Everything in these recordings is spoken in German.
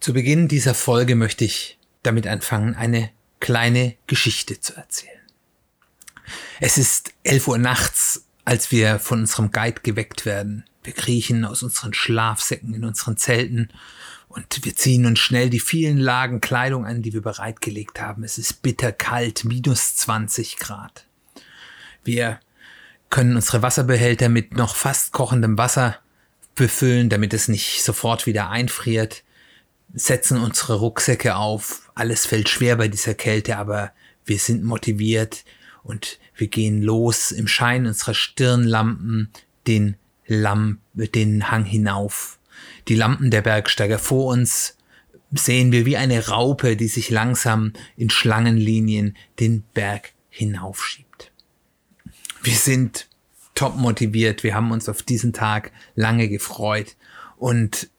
Zu Beginn dieser Folge möchte ich damit anfangen, eine kleine Geschichte zu erzählen. Es ist 11 Uhr nachts, als wir von unserem Guide geweckt werden. Wir kriechen aus unseren Schlafsäcken in unseren Zelten und wir ziehen uns schnell die vielen Lagen Kleidung an, die wir bereitgelegt haben. Es ist bitterkalt, minus 20 Grad. Wir können unsere Wasserbehälter mit noch fast kochendem Wasser befüllen, damit es nicht sofort wieder einfriert setzen unsere Rucksäcke auf. Alles fällt schwer bei dieser Kälte, aber wir sind motiviert und wir gehen los im Schein unserer Stirnlampen den Lamp, den Hang hinauf. Die Lampen der Bergsteiger vor uns sehen wir wie eine Raupe, die sich langsam in Schlangenlinien den Berg hinaufschiebt. Wir sind top motiviert. Wir haben uns auf diesen Tag lange gefreut und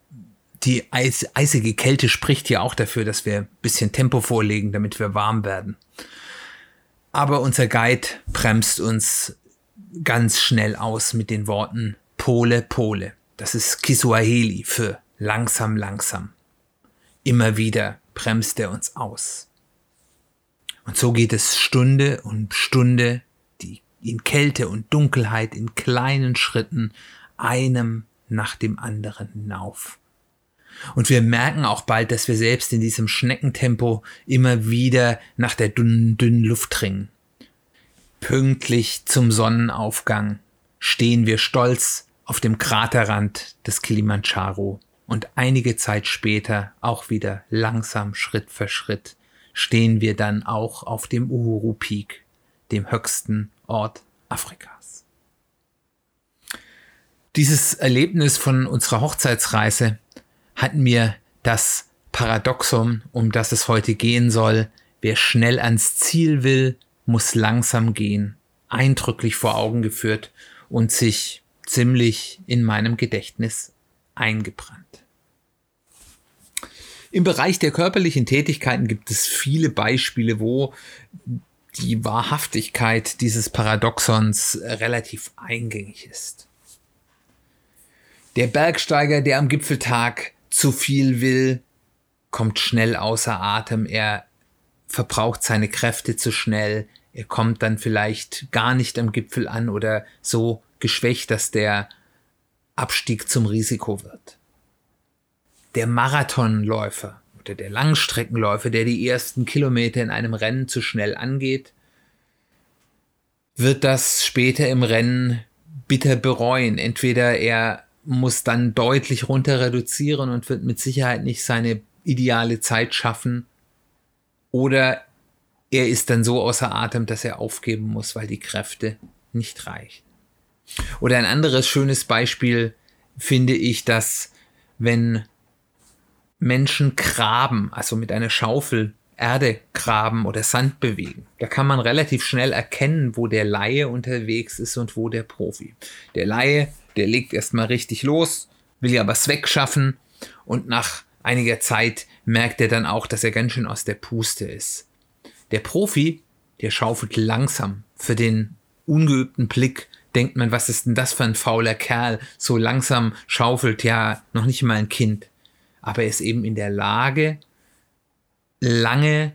die eis eisige Kälte spricht hier auch dafür, dass wir ein bisschen Tempo vorlegen, damit wir warm werden. Aber unser Guide bremst uns ganz schnell aus mit den Worten Pole, Pole. Das ist Kiswahili für langsam, langsam. Immer wieder bremst er uns aus. Und so geht es Stunde und Stunde, die in Kälte und Dunkelheit in kleinen Schritten einem nach dem anderen hinauf. Und wir merken auch bald, dass wir selbst in diesem Schneckentempo immer wieder nach der dünnen, dünnen Luft dringen. Pünktlich zum Sonnenaufgang stehen wir stolz auf dem Kraterrand des Kilimanjaro und einige Zeit später auch wieder langsam Schritt für Schritt stehen wir dann auch auf dem Uhuru Peak, dem höchsten Ort Afrikas. Dieses Erlebnis von unserer Hochzeitsreise hat mir das Paradoxon, um das es heute gehen soll, wer schnell ans Ziel will, muss langsam gehen, eindrücklich vor Augen geführt und sich ziemlich in meinem Gedächtnis eingebrannt. Im Bereich der körperlichen Tätigkeiten gibt es viele Beispiele, wo die Wahrhaftigkeit dieses Paradoxons relativ eingängig ist. Der Bergsteiger, der am Gipfeltag zu viel will, kommt schnell außer Atem, er verbraucht seine Kräfte zu schnell, er kommt dann vielleicht gar nicht am Gipfel an oder so geschwächt, dass der Abstieg zum Risiko wird. Der Marathonläufer oder der Langstreckenläufer, der die ersten Kilometer in einem Rennen zu schnell angeht, wird das später im Rennen bitter bereuen. Entweder er muss dann deutlich runter reduzieren und wird mit Sicherheit nicht seine ideale Zeit schaffen. Oder er ist dann so außer Atem, dass er aufgeben muss, weil die Kräfte nicht reichen. Oder ein anderes schönes Beispiel finde ich, dass wenn Menschen graben, also mit einer Schaufel Erde graben oder Sand bewegen. Da kann man relativ schnell erkennen, wo der Laie unterwegs ist und wo der Profi. Der Laie der legt erstmal richtig los, will ja was wegschaffen und nach einiger Zeit merkt er dann auch, dass er ganz schön aus der Puste ist. Der Profi, der schaufelt langsam. Für den ungeübten Blick denkt man, was ist denn das für ein fauler Kerl? So langsam schaufelt ja noch nicht mal ein Kind. Aber er ist eben in der Lage, lange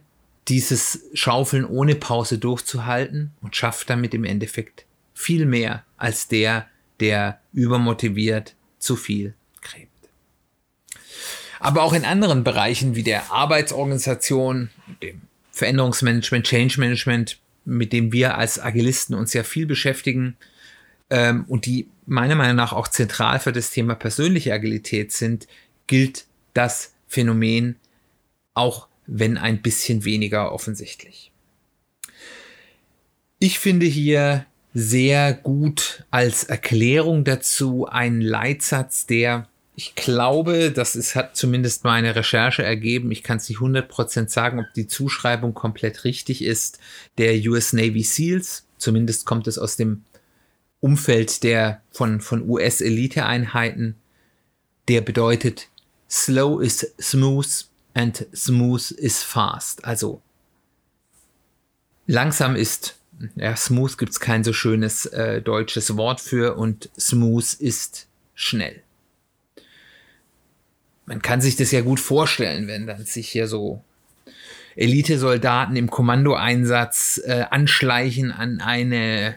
dieses Schaufeln ohne Pause durchzuhalten und schafft damit im Endeffekt viel mehr als der, der übermotiviert zu viel gräbt. Aber auch in anderen Bereichen wie der Arbeitsorganisation, dem Veränderungsmanagement, Change Management, mit dem wir als Agilisten uns ja viel beschäftigen ähm, und die meiner Meinung nach auch zentral für das Thema persönliche Agilität sind, gilt das Phänomen auch wenn ein bisschen weniger offensichtlich. Ich finde hier sehr gut als Erklärung dazu einen Leitsatz, der ich glaube, das ist, hat zumindest meine Recherche ergeben. Ich kann es nicht 100% sagen, ob die Zuschreibung komplett richtig ist. Der US Navy SEALs, zumindest kommt es aus dem Umfeld der von, von US-Elite-Einheiten, der bedeutet, slow is smooth and smooth is fast. Also langsam ist, ja, smooth gibt es kein so schönes äh, deutsches Wort für und smooth ist schnell man kann sich das ja gut vorstellen, wenn dann sich hier so Elitesoldaten im Kommandoeinsatz äh, anschleichen an eine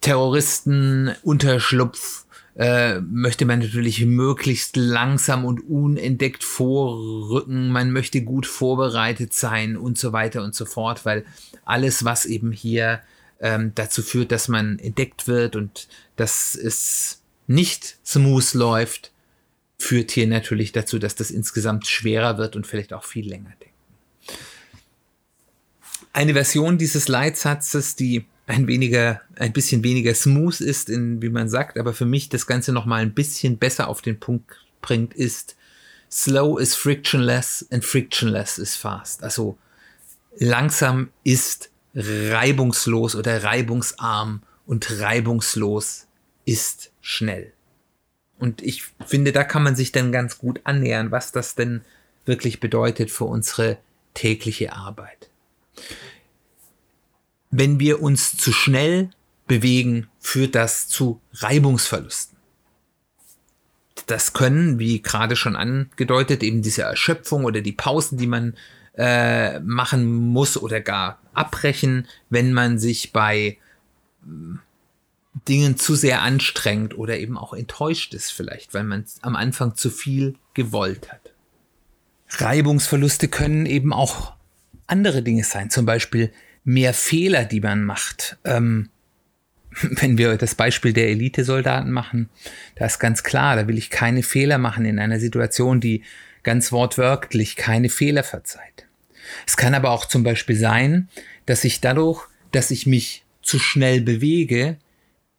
Terroristenunterschlupf, äh, möchte man natürlich möglichst langsam und unentdeckt vorrücken. Man möchte gut vorbereitet sein und so weiter und so fort, weil alles, was eben hier ähm, dazu führt, dass man entdeckt wird und dass es nicht smooth läuft, führt hier natürlich dazu, dass das insgesamt schwerer wird und vielleicht auch viel länger denken. Eine Version dieses Leitsatzes, die ein weniger, ein bisschen weniger smooth ist, in, wie man sagt, aber für mich das Ganze noch mal ein bisschen besser auf den Punkt bringt, ist slow is frictionless and frictionless is fast. Also langsam ist reibungslos oder reibungsarm und reibungslos ist schnell. Und ich finde, da kann man sich dann ganz gut annähern, was das denn wirklich bedeutet für unsere tägliche Arbeit. Wenn wir uns zu schnell bewegen, führt das zu Reibungsverlusten. Das können, wie gerade schon angedeutet, eben diese Erschöpfung oder die Pausen, die man äh, machen muss oder gar abbrechen, wenn man sich bei Dingen zu sehr anstrengt oder eben auch enttäuscht ist vielleicht, weil man am Anfang zu viel gewollt hat. Reibungsverluste können eben auch andere Dinge sein, zum Beispiel mehr Fehler, die man macht. Ähm, wenn wir das Beispiel der Elitesoldaten machen, da ist ganz klar, da will ich keine Fehler machen in einer Situation, die ganz wortwörtlich keine Fehler verzeiht. Es kann aber auch zum Beispiel sein, dass ich dadurch, dass ich mich zu schnell bewege,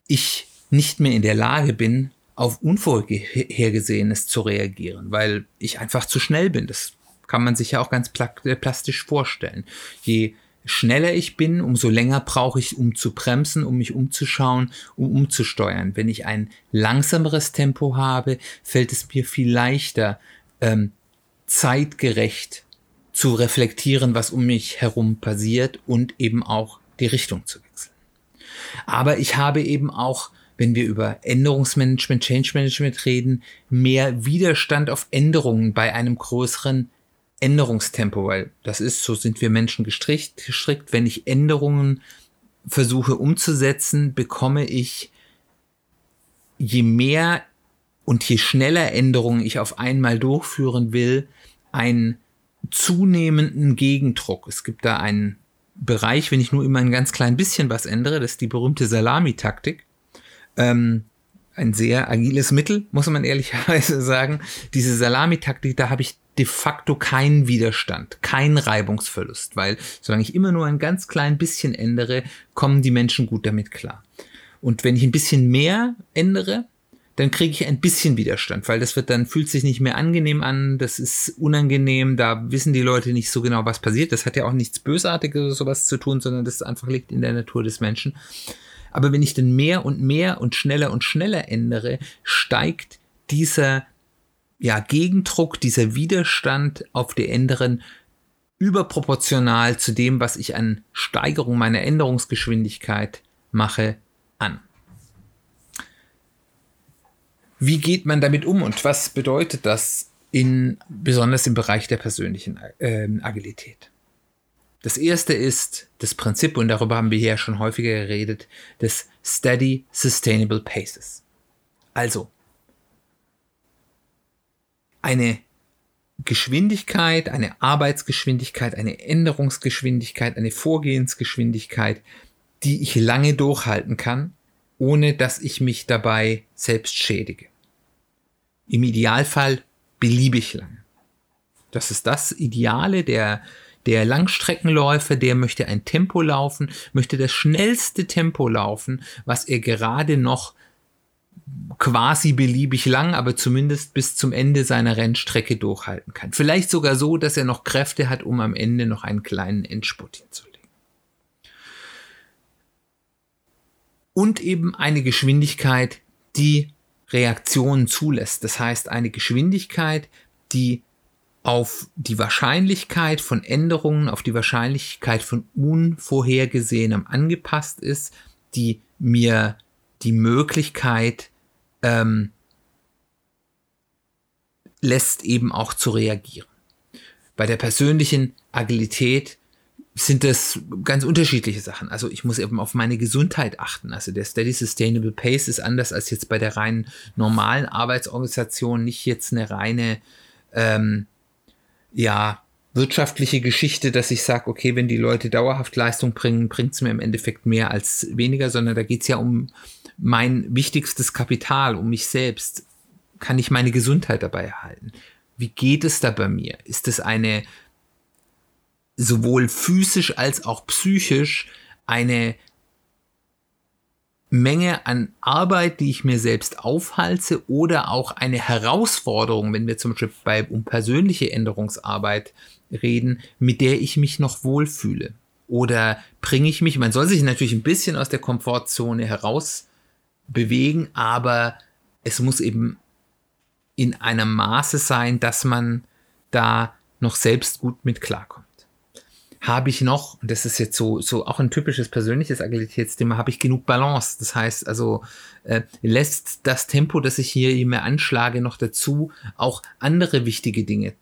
ich nicht mehr in der Lage bin, auf Unvorhergesehenes zu reagieren, weil ich einfach zu schnell bin. Das kann man sich ja auch ganz äh, plastisch vorstellen. Je schneller ich bin, umso länger brauche ich, um zu bremsen, um mich umzuschauen, um umzusteuern. Wenn ich ein langsameres Tempo habe, fällt es mir viel leichter, ähm, zeitgerecht zu reflektieren, was um mich herum passiert und eben auch die Richtung zu wechseln. Aber ich habe eben auch, wenn wir über Änderungsmanagement, Change Management reden, mehr Widerstand auf Änderungen bei einem größeren Änderungstempo, weil das ist, so sind wir Menschen gestrickt, gestrickt. Wenn ich Änderungen versuche umzusetzen, bekomme ich je mehr und je schneller Änderungen ich auf einmal durchführen will, einen zunehmenden Gegendruck. Es gibt da einen Bereich, wenn ich nur immer ein ganz klein bisschen was ändere, das ist die berühmte Salami-Taktik. Ähm, ein sehr agiles Mittel, muss man ehrlicherweise sagen. Diese Salami-Taktik, da habe ich de facto keinen Widerstand, keinen Reibungsverlust, weil solange ich immer nur ein ganz klein bisschen ändere, kommen die Menschen gut damit klar. Und wenn ich ein bisschen mehr ändere, dann kriege ich ein bisschen Widerstand, weil das wird dann fühlt sich nicht mehr angenehm an, das ist unangenehm, da wissen die Leute nicht so genau, was passiert. Das hat ja auch nichts Bösartiges oder sowas zu tun, sondern das einfach liegt in der Natur des Menschen. Aber wenn ich dann mehr und mehr und schneller und schneller ändere, steigt dieser ja, Gegendruck, dieser Widerstand auf die Änderern überproportional zu dem, was ich an Steigerung meiner Änderungsgeschwindigkeit mache, an. Wie geht man damit um und was bedeutet das in, besonders im Bereich der persönlichen äh, Agilität? Das erste ist das Prinzip, und darüber haben wir hier schon häufiger geredet, des Steady Sustainable Paces. Also, eine Geschwindigkeit, eine Arbeitsgeschwindigkeit, eine Änderungsgeschwindigkeit, eine Vorgehensgeschwindigkeit, die ich lange durchhalten kann, ohne dass ich mich dabei selbst schädige. Im Idealfall beliebig lang. Das ist das Ideale der, der Langstreckenläufer, der möchte ein Tempo laufen, möchte das schnellste Tempo laufen, was er gerade noch quasi beliebig lang, aber zumindest bis zum Ende seiner Rennstrecke durchhalten kann. Vielleicht sogar so, dass er noch Kräfte hat, um am Ende noch einen kleinen Endspurt hinzulegen. Und eben eine Geschwindigkeit, die Reaktionen zulässt. Das heißt, eine Geschwindigkeit, die auf die Wahrscheinlichkeit von Änderungen, auf die Wahrscheinlichkeit von Unvorhergesehenem angepasst ist, die mir die Möglichkeit ähm, lässt eben auch zu reagieren. Bei der persönlichen Agilität sind das ganz unterschiedliche Sachen. Also ich muss eben auf meine Gesundheit achten. Also der Steady Sustainable Pace ist anders als jetzt bei der reinen normalen Arbeitsorganisation, nicht jetzt eine reine ähm, ja, wirtschaftliche Geschichte, dass ich sage, okay, wenn die Leute dauerhaft Leistung bringen, bringt es mir im Endeffekt mehr als weniger, sondern da geht es ja um mein wichtigstes Kapital, um mich selbst. Kann ich meine Gesundheit dabei erhalten? Wie geht es da bei mir? Ist es eine sowohl physisch als auch psychisch eine Menge an Arbeit, die ich mir selbst aufhalse oder auch eine Herausforderung, wenn wir zum Beispiel bei, um persönliche Änderungsarbeit reden, mit der ich mich noch wohlfühle. Oder bringe ich mich, man soll sich natürlich ein bisschen aus der Komfortzone heraus bewegen, aber es muss eben in einem Maße sein, dass man da noch selbst gut mit klarkommt habe ich noch, und das ist jetzt so, so auch ein typisches persönliches Agilitätsthema, habe ich genug Balance. Das heißt also, äh, lässt das Tempo, das ich hier mir anschlage, noch dazu, auch andere wichtige Dinge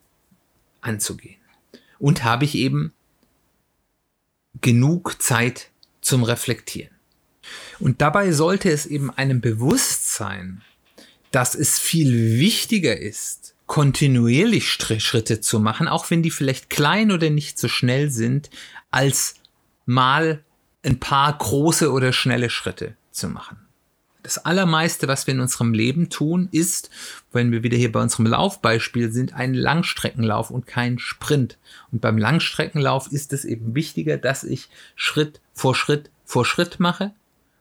anzugehen. Und habe ich eben genug Zeit zum Reflektieren. Und dabei sollte es eben einem bewusst sein, dass es viel wichtiger ist, kontinuierlich Schritte zu machen, auch wenn die vielleicht klein oder nicht so schnell sind, als mal ein paar große oder schnelle Schritte zu machen. Das allermeiste, was wir in unserem Leben tun, ist, wenn wir wieder hier bei unserem Laufbeispiel sind, ein Langstreckenlauf und kein Sprint. Und beim Langstreckenlauf ist es eben wichtiger, dass ich Schritt vor Schritt vor Schritt mache.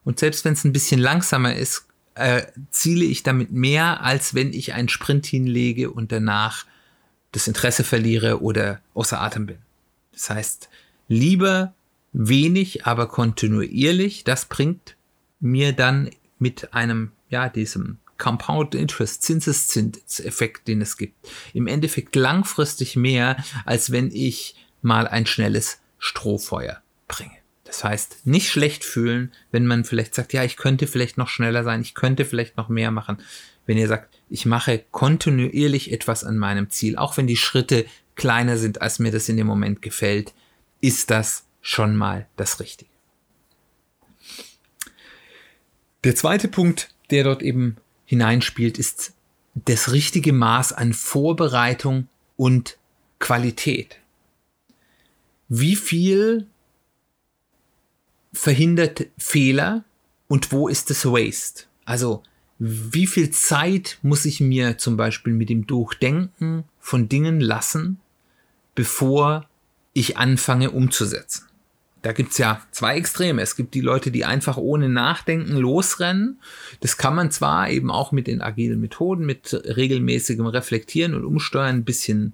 Und selbst wenn es ein bisschen langsamer ist, äh, ziele ich damit mehr, als wenn ich einen Sprint hinlege und danach das Interesse verliere oder außer Atem bin. Das heißt, lieber wenig, aber kontinuierlich, das bringt mir dann mit einem, ja, diesem Compound Interest, Zinseszinseffekt, den es gibt, im Endeffekt langfristig mehr, als wenn ich mal ein schnelles Strohfeuer bringe. Das heißt, nicht schlecht fühlen, wenn man vielleicht sagt, ja, ich könnte vielleicht noch schneller sein, ich könnte vielleicht noch mehr machen. Wenn ihr sagt, ich mache kontinuierlich etwas an meinem Ziel, auch wenn die Schritte kleiner sind, als mir das in dem Moment gefällt, ist das schon mal das Richtige. Der zweite Punkt, der dort eben hineinspielt, ist das richtige Maß an Vorbereitung und Qualität. Wie viel verhindert Fehler und wo ist das Waste? Also wie viel Zeit muss ich mir zum Beispiel mit dem Durchdenken von Dingen lassen, bevor ich anfange umzusetzen? Da gibt's ja zwei Extreme. Es gibt die Leute, die einfach ohne Nachdenken losrennen. Das kann man zwar eben auch mit den agilen Methoden, mit regelmäßigem Reflektieren und Umsteuern ein bisschen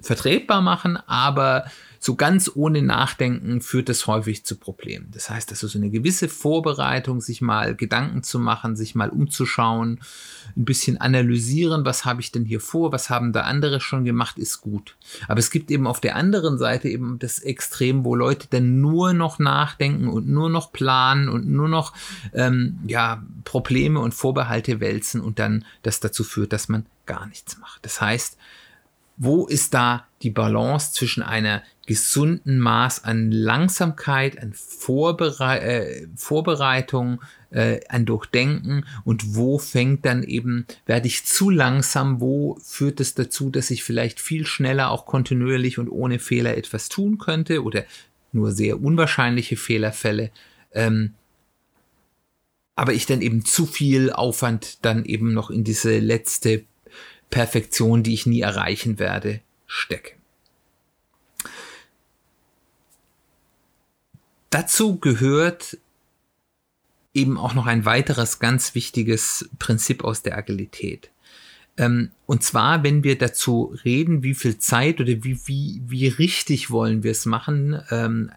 vertretbar machen, aber so ganz ohne Nachdenken führt das häufig zu Problemen. Das heißt, also so eine gewisse Vorbereitung, sich mal Gedanken zu machen, sich mal umzuschauen, ein bisschen analysieren, was habe ich denn hier vor, was haben da andere schon gemacht, ist gut. Aber es gibt eben auf der anderen Seite eben das Extrem, wo Leute dann nur noch nachdenken und nur noch planen und nur noch ähm, ja, Probleme und Vorbehalte wälzen und dann das dazu führt, dass man gar nichts macht. Das heißt, wo ist da die Balance zwischen einer gesunden Maß an Langsamkeit, an Vorbere äh, Vorbereitung, äh, an Durchdenken und wo fängt dann eben, werde ich zu langsam, wo führt es dazu, dass ich vielleicht viel schneller auch kontinuierlich und ohne Fehler etwas tun könnte oder nur sehr unwahrscheinliche Fehlerfälle. Ähm, aber ich dann eben zu viel Aufwand dann eben noch in diese letzte Perfektion, die ich nie erreichen werde, stecke. Dazu gehört eben auch noch ein weiteres ganz wichtiges Prinzip aus der Agilität. Ähm, und zwar, wenn wir dazu reden, wie viel Zeit oder wie, wie, wie richtig wollen wir es machen, ähm,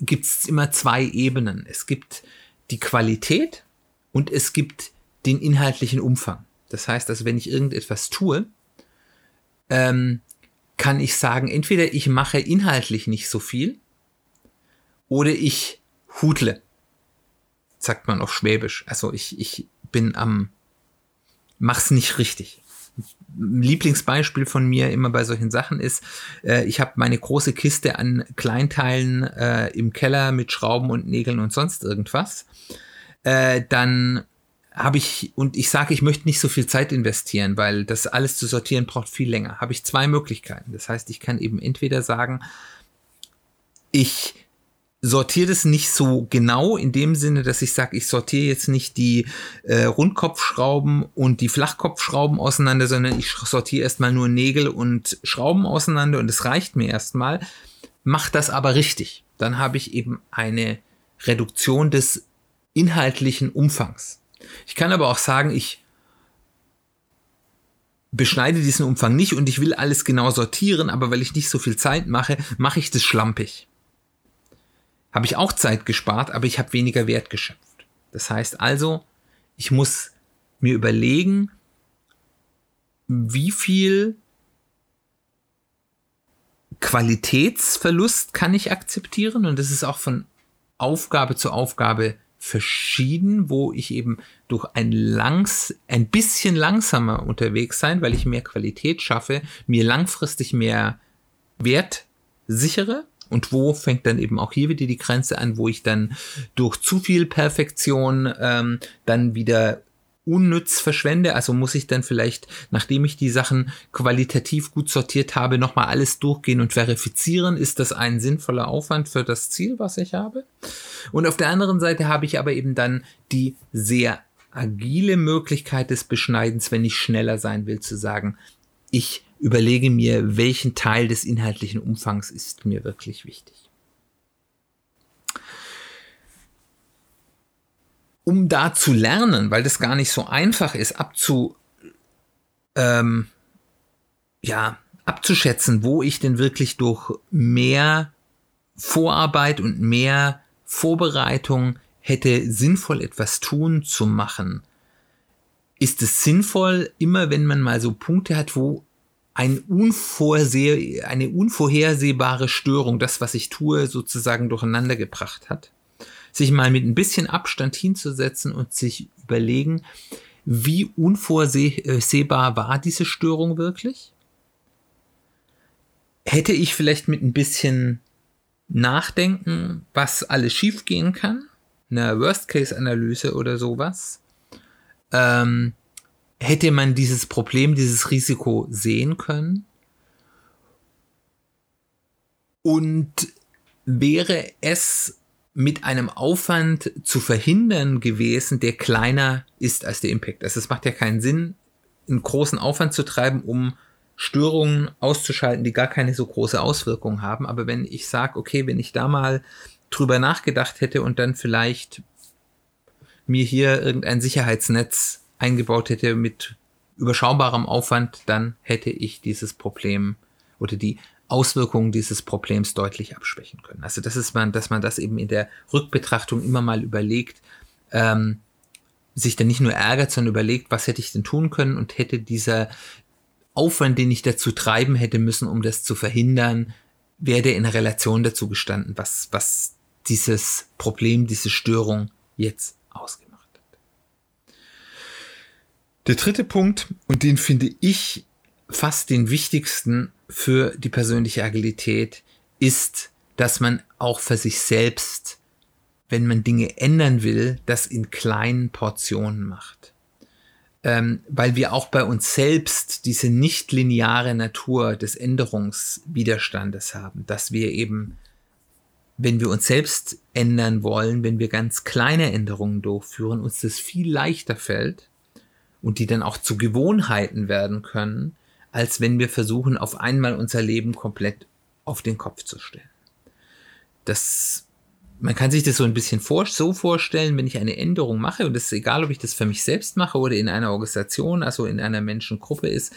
gibt es immer zwei Ebenen. Es gibt die Qualität und es gibt den inhaltlichen Umfang. Das heißt also, wenn ich irgendetwas tue, ähm, kann ich sagen, entweder ich mache inhaltlich nicht so viel oder ich hudle. Sagt man auf Schwäbisch. Also ich, ich bin am, mach's nicht richtig. Lieblingsbeispiel von mir immer bei solchen Sachen ist, äh, ich habe meine große Kiste an Kleinteilen äh, im Keller mit Schrauben und Nägeln und sonst irgendwas. Äh, dann habe ich, und ich sage, ich möchte nicht so viel Zeit investieren, weil das alles zu sortieren braucht viel länger. Habe ich zwei Möglichkeiten. Das heißt, ich kann eben entweder sagen, ich sortiere das nicht so genau in dem Sinne, dass ich sage, ich sortiere jetzt nicht die äh, Rundkopfschrauben und die Flachkopfschrauben auseinander, sondern ich sortiere erstmal nur Nägel und Schrauben auseinander und es reicht mir erstmal. Mach das aber richtig. Dann habe ich eben eine Reduktion des inhaltlichen Umfangs. Ich kann aber auch sagen, ich beschneide diesen Umfang nicht und ich will alles genau sortieren, aber weil ich nicht so viel Zeit mache, mache ich das schlampig. Habe ich auch Zeit gespart, aber ich habe weniger Wert geschöpft. Das heißt also, ich muss mir überlegen, wie viel Qualitätsverlust kann ich akzeptieren und das ist auch von Aufgabe zu Aufgabe verschieden, wo ich eben durch ein langs, ein bisschen langsamer unterwegs sein, weil ich mehr Qualität schaffe, mir langfristig mehr Wert sichere. Und wo fängt dann eben auch hier wieder die Grenze an, wo ich dann durch zu viel Perfektion ähm, dann wieder unnütz verschwende. Also muss ich dann vielleicht, nachdem ich die Sachen qualitativ gut sortiert habe, nochmal alles durchgehen und verifizieren. Ist das ein sinnvoller Aufwand für das Ziel, was ich habe? Und auf der anderen Seite habe ich aber eben dann die sehr agile Möglichkeit des Beschneidens, wenn ich schneller sein will, zu sagen, ich überlege mir, welchen Teil des inhaltlichen Umfangs ist mir wirklich wichtig. um da zu lernen, weil das gar nicht so einfach ist, abzu, ähm, ja, abzuschätzen, wo ich denn wirklich durch mehr Vorarbeit und mehr Vorbereitung hätte sinnvoll etwas tun zu machen. Ist es sinnvoll, immer wenn man mal so Punkte hat, wo ein unvorseh eine unvorhersehbare Störung, das, was ich tue, sozusagen durcheinander gebracht hat? sich mal mit ein bisschen Abstand hinzusetzen und sich überlegen, wie unvorsehbar war diese Störung wirklich? Hätte ich vielleicht mit ein bisschen Nachdenken, was alles schiefgehen kann, eine Worst-Case-Analyse oder sowas, ähm, hätte man dieses Problem, dieses Risiko sehen können? Und wäre es mit einem Aufwand zu verhindern gewesen, der kleiner ist als der Impact. Also es macht ja keinen Sinn, einen großen Aufwand zu treiben, um Störungen auszuschalten, die gar keine so große Auswirkungen haben. Aber wenn ich sage, okay, wenn ich da mal drüber nachgedacht hätte und dann vielleicht mir hier irgendein Sicherheitsnetz eingebaut hätte mit überschaubarem Aufwand, dann hätte ich dieses Problem oder die Auswirkungen dieses Problems deutlich abschwächen können. Also das ist man, dass man das eben in der Rückbetrachtung immer mal überlegt, ähm, sich dann nicht nur ärgert, sondern überlegt, was hätte ich denn tun können und hätte dieser Aufwand, den ich dazu treiben hätte müssen, um das zu verhindern, wäre der in Relation dazu gestanden, was, was dieses Problem, diese Störung jetzt ausgemacht hat. Der dritte Punkt, und den finde ich fast den wichtigsten für die persönliche Agilität ist, dass man auch für sich selbst, wenn man Dinge ändern will, das in kleinen Portionen macht. Ähm, weil wir auch bei uns selbst diese nicht lineare Natur des Änderungswiderstandes haben, dass wir eben, wenn wir uns selbst ändern wollen, wenn wir ganz kleine Änderungen durchführen, uns das viel leichter fällt und die dann auch zu Gewohnheiten werden können, als wenn wir versuchen, auf einmal unser Leben komplett auf den Kopf zu stellen. Das man kann sich das so ein bisschen vor, so vorstellen, wenn ich eine Änderung mache, und das ist egal, ob ich das für mich selbst mache oder in einer Organisation, also in einer Menschengruppe ist,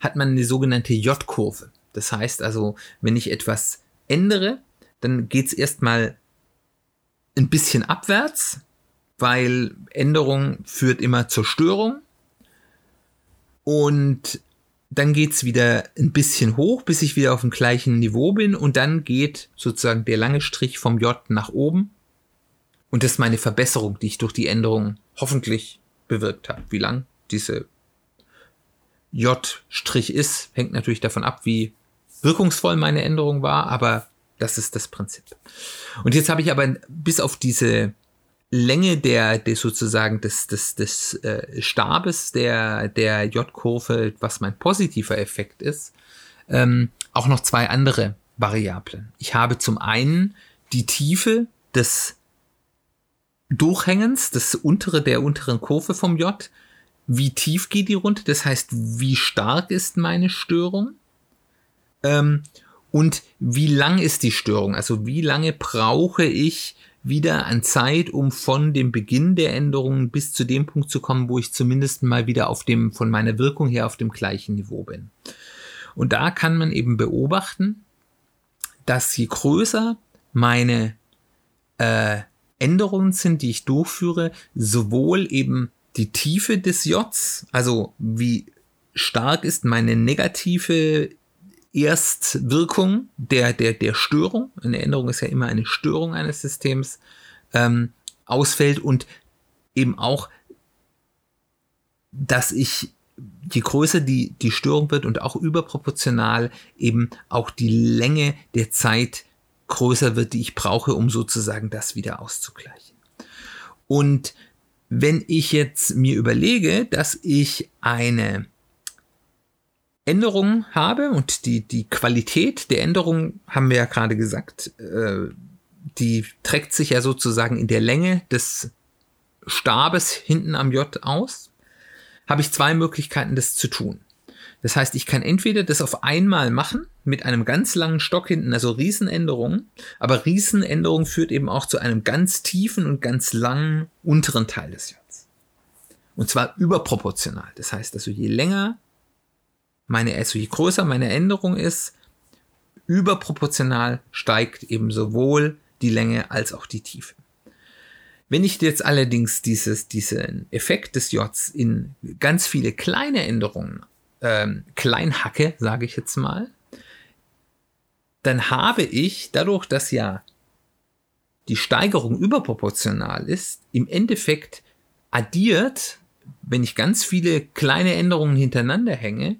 hat man eine sogenannte J-Kurve. Das heißt also, wenn ich etwas ändere, dann geht es erstmal ein bisschen abwärts, weil Änderung führt immer zur Störung. Und dann geht's wieder ein bisschen hoch, bis ich wieder auf dem gleichen Niveau bin und dann geht sozusagen der lange Strich vom J nach oben. Und das ist meine Verbesserung, die ich durch die Änderung hoffentlich bewirkt habe. Wie lang diese J-Strich ist, hängt natürlich davon ab, wie wirkungsvoll meine Änderung war, aber das ist das Prinzip. Und jetzt habe ich aber bis auf diese Länge der, der sozusagen des, des, des äh, Stabes der, der J-Kurve, was mein positiver Effekt ist, ähm, auch noch zwei andere Variablen. Ich habe zum einen die Tiefe des Durchhängens, das untere der unteren Kurve vom J. Wie tief geht die runter? Das heißt, wie stark ist meine Störung? Ähm, und wie lang ist die Störung? Also wie lange brauche ich, wieder an Zeit, um von dem Beginn der Änderungen bis zu dem Punkt zu kommen, wo ich zumindest mal wieder auf dem, von meiner Wirkung her auf dem gleichen Niveau bin. Und da kann man eben beobachten, dass je größer meine äh, Änderungen sind, die ich durchführe, sowohl eben die Tiefe des Jots, also wie stark ist meine negative Erstwirkung der, der, der Störung, eine Änderung ist ja immer eine Störung eines Systems, ähm, ausfällt und eben auch, dass ich, je größer die, die Störung wird und auch überproportional eben auch die Länge der Zeit größer wird, die ich brauche, um sozusagen das wieder auszugleichen. Und wenn ich jetzt mir überlege, dass ich eine Änderungen habe und die, die Qualität der Änderungen haben wir ja gerade gesagt, äh, die trägt sich ja sozusagen in der Länge des Stabes hinten am J aus, habe ich zwei Möglichkeiten, das zu tun. Das heißt, ich kann entweder das auf einmal machen mit einem ganz langen Stock hinten, also Riesenänderungen, aber Riesenänderung führt eben auch zu einem ganz tiefen und ganz langen unteren Teil des J. Und zwar überproportional. Das heißt also, je länger meine, also je größer meine Änderung ist, überproportional steigt eben sowohl die Länge als auch die Tiefe. Wenn ich jetzt allerdings dieses, diesen Effekt des Jots in ganz viele kleine Änderungen ähm, klein hacke, sage ich jetzt mal, dann habe ich dadurch, dass ja die Steigerung überproportional ist, im Endeffekt addiert, wenn ich ganz viele kleine Änderungen hintereinander hänge,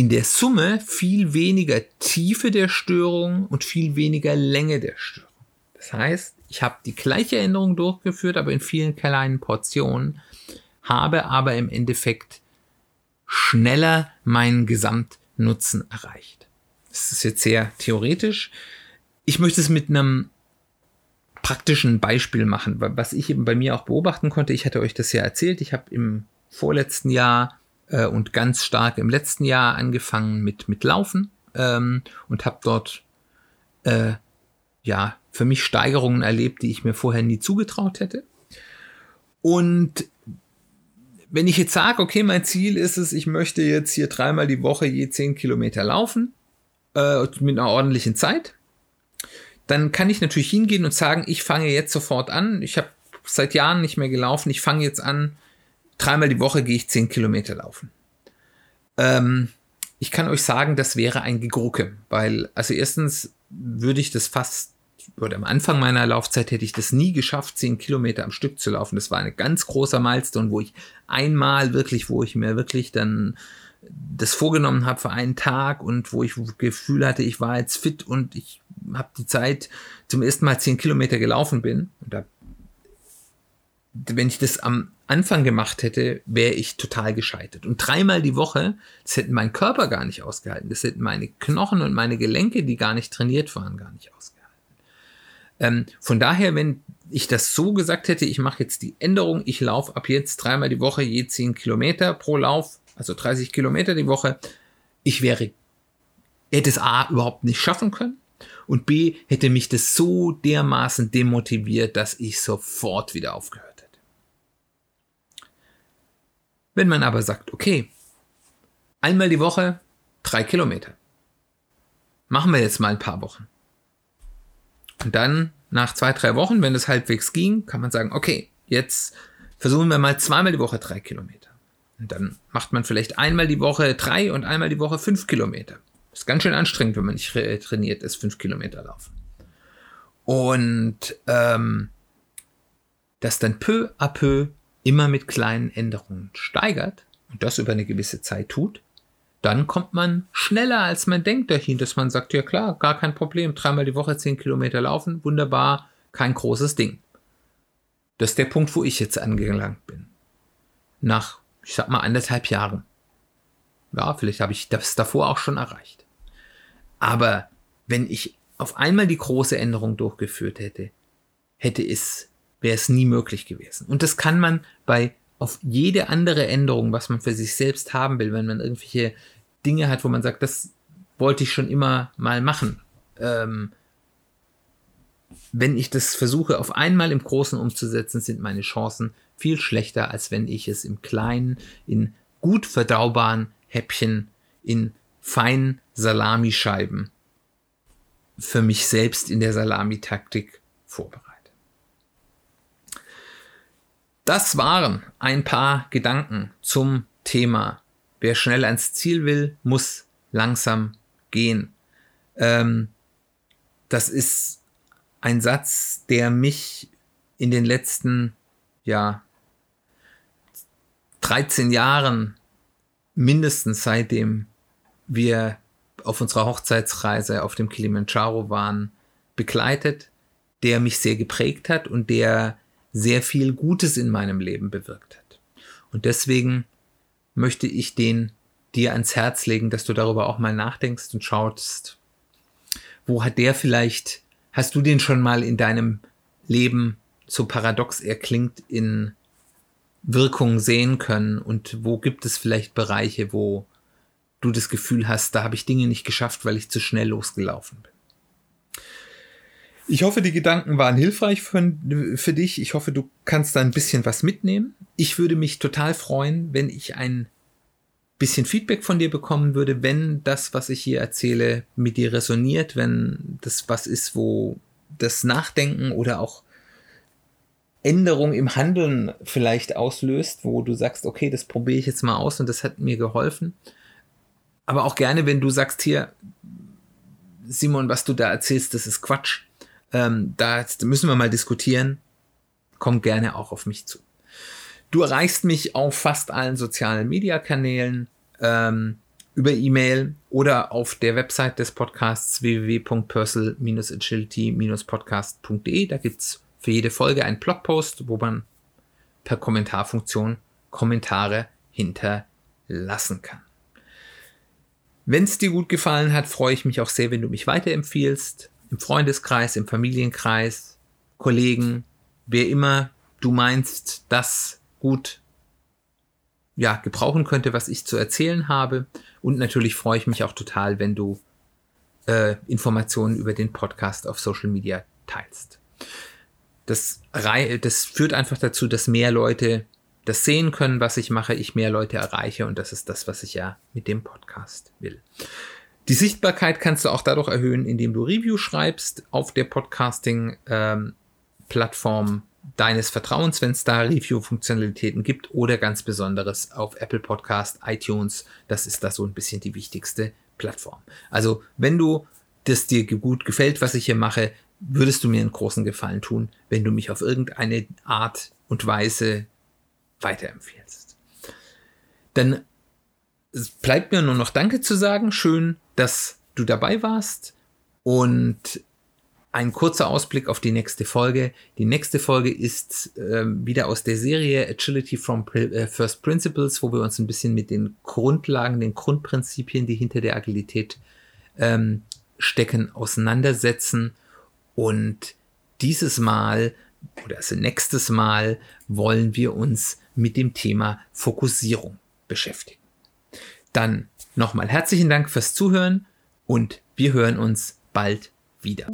in der Summe viel weniger Tiefe der Störung und viel weniger Länge der Störung. Das heißt, ich habe die gleiche Änderung durchgeführt, aber in vielen kleinen Portionen, habe aber im Endeffekt schneller meinen Gesamtnutzen erreicht. Das ist jetzt sehr theoretisch. Ich möchte es mit einem praktischen Beispiel machen, was ich eben bei mir auch beobachten konnte. Ich hatte euch das ja erzählt. Ich habe im vorletzten Jahr äh, und ganz stark im letzten Jahr angefangen mit, mit Laufen ähm, und habe dort äh, ja für mich Steigerungen erlebt, die ich mir vorher nie zugetraut hätte. Und wenn ich jetzt sage, okay, mein Ziel ist es, ich möchte jetzt hier dreimal die Woche je zehn Kilometer laufen, äh, mit einer ordentlichen Zeit, dann kann ich natürlich hingehen und sagen, ich fange jetzt sofort an. Ich habe seit Jahren nicht mehr gelaufen. Ich fange jetzt an, dreimal die Woche gehe ich zehn Kilometer laufen. Ähm, ich kann euch sagen, das wäre ein Gegrucke, weil, also erstens würde ich das fast, oder am Anfang meiner Laufzeit hätte ich das nie geschafft, zehn Kilometer am Stück zu laufen. Das war ein ganz großer Milestone, wo ich einmal wirklich, wo ich mir wirklich dann das vorgenommen habe für einen Tag und wo ich Gefühl hatte, ich war jetzt fit und ich habe die Zeit zum ersten Mal zehn Kilometer gelaufen bin. Da, wenn ich das am Anfang gemacht hätte, wäre ich total gescheitert. Und dreimal die Woche, das hätten mein Körper gar nicht ausgehalten. Das hätten meine Knochen und meine Gelenke, die gar nicht trainiert waren, gar nicht ausgehalten. Ähm, von daher, wenn ich das so gesagt hätte, ich mache jetzt die Änderung, ich laufe ab jetzt dreimal die Woche je 10 Kilometer pro Lauf, also 30 Kilometer die Woche, ich wäre, hätte es A überhaupt nicht schaffen können Und B, hätte mich das so dermaßen demotiviert, dass ich sofort wieder aufgehört hätte. Wenn man aber sagt, okay, einmal die Woche drei Kilometer. Machen wir jetzt mal ein paar Wochen. Und dann nach zwei, drei Wochen, wenn es halbwegs ging, kann man sagen, okay, jetzt versuchen wir mal zweimal die Woche drei Kilometer. Und dann macht man vielleicht einmal die Woche drei und einmal die Woche fünf Kilometer. Ist ganz schön anstrengend, wenn man nicht trainiert ist, fünf Kilometer laufen. Und ähm, das dann peu à peu immer mit kleinen Änderungen steigert und das über eine gewisse Zeit tut, dann kommt man schneller, als man denkt dahin, dass man sagt, ja klar, gar kein Problem, dreimal die Woche zehn Kilometer laufen, wunderbar, kein großes Ding. Das ist der Punkt, wo ich jetzt angelangt bin. Nach, ich sag mal, anderthalb Jahren. Ja, vielleicht habe ich das davor auch schon erreicht. Aber wenn ich auf einmal die große Änderung durchgeführt hätte, hätte es, wäre es nie möglich gewesen. Und das kann man bei auf jede andere Änderung, was man für sich selbst haben will, wenn man irgendwelche Dinge hat, wo man sagt, das wollte ich schon immer mal machen. Ähm, wenn ich das versuche, auf einmal im Großen umzusetzen, sind meine Chancen viel schlechter, als wenn ich es im Kleinen, in gut verdaubaren Häppchen, in feinen Salamischeiben für mich selbst in der Salamitaktik vorbereite. Das waren ein paar Gedanken zum Thema. Wer schnell ans Ziel will, muss langsam gehen. Ähm, das ist ein Satz, der mich in den letzten, ja, 13 Jahren mindestens seitdem wir auf unserer Hochzeitsreise auf dem Kilimanjaro waren, begleitet, der mich sehr geprägt hat und der sehr viel Gutes in meinem Leben bewirkt hat. Und deswegen möchte ich den dir ans Herz legen, dass du darüber auch mal nachdenkst und schaust, wo hat der vielleicht, hast du den schon mal in deinem Leben, so paradox er klingt, in Wirkung sehen können und wo gibt es vielleicht Bereiche, wo du das Gefühl hast, da habe ich Dinge nicht geschafft, weil ich zu schnell losgelaufen bin. Ich hoffe, die Gedanken waren hilfreich für, für dich. Ich hoffe, du kannst da ein bisschen was mitnehmen. Ich würde mich total freuen, wenn ich ein bisschen Feedback von dir bekommen würde, wenn das, was ich hier erzähle, mit dir resoniert, wenn das was ist, wo das Nachdenken oder auch Änderung im Handeln vielleicht auslöst, wo du sagst, okay, das probiere ich jetzt mal aus und das hat mir geholfen. Aber auch gerne, wenn du sagst hier, Simon, was du da erzählst, das ist Quatsch ähm, da müssen wir mal diskutieren. Komm gerne auch auf mich zu. Du erreichst mich auf fast allen sozialen Media-Kanälen, ähm, über E-Mail oder auf der Website des Podcasts www.personal-agility-podcast.de. Da gibt's für jede Folge einen Blogpost, wo man per Kommentarfunktion Kommentare hinterlassen kann. Wenn es dir gut gefallen hat, freue ich mich auch sehr, wenn du mich weiterempfiehlst im Freundeskreis, im Familienkreis, Kollegen, wer immer du meinst, das gut ja, gebrauchen könnte, was ich zu erzählen habe. Und natürlich freue ich mich auch total, wenn du äh, Informationen über den Podcast auf Social Media teilst. Das, das führt einfach dazu, dass mehr Leute das sehen können, was ich mache, ich mehr Leute erreiche und das ist das, was ich ja mit dem Podcast will. Die Sichtbarkeit kannst du auch dadurch erhöhen, indem du Review schreibst auf der Podcasting-Plattform ähm, deines Vertrauens, wenn es da Review-Funktionalitäten gibt oder ganz besonderes auf Apple Podcast, iTunes. Das ist da so ein bisschen die wichtigste Plattform. Also, wenn du das dir gut gefällt, was ich hier mache, würdest du mir einen großen Gefallen tun, wenn du mich auf irgendeine Art und Weise weiterempfiehlst. Dann bleibt mir nur noch Danke zu sagen. Schön, dass du dabei warst. Und ein kurzer Ausblick auf die nächste Folge. Die nächste Folge ist äh, wieder aus der Serie Agility from äh, First Principles, wo wir uns ein bisschen mit den Grundlagen, den Grundprinzipien, die hinter der Agilität ähm, stecken, auseinandersetzen. Und dieses Mal oder also nächstes Mal wollen wir uns mit dem Thema Fokussierung beschäftigen. Dann nochmal herzlichen Dank fürs Zuhören und wir hören uns bald wieder.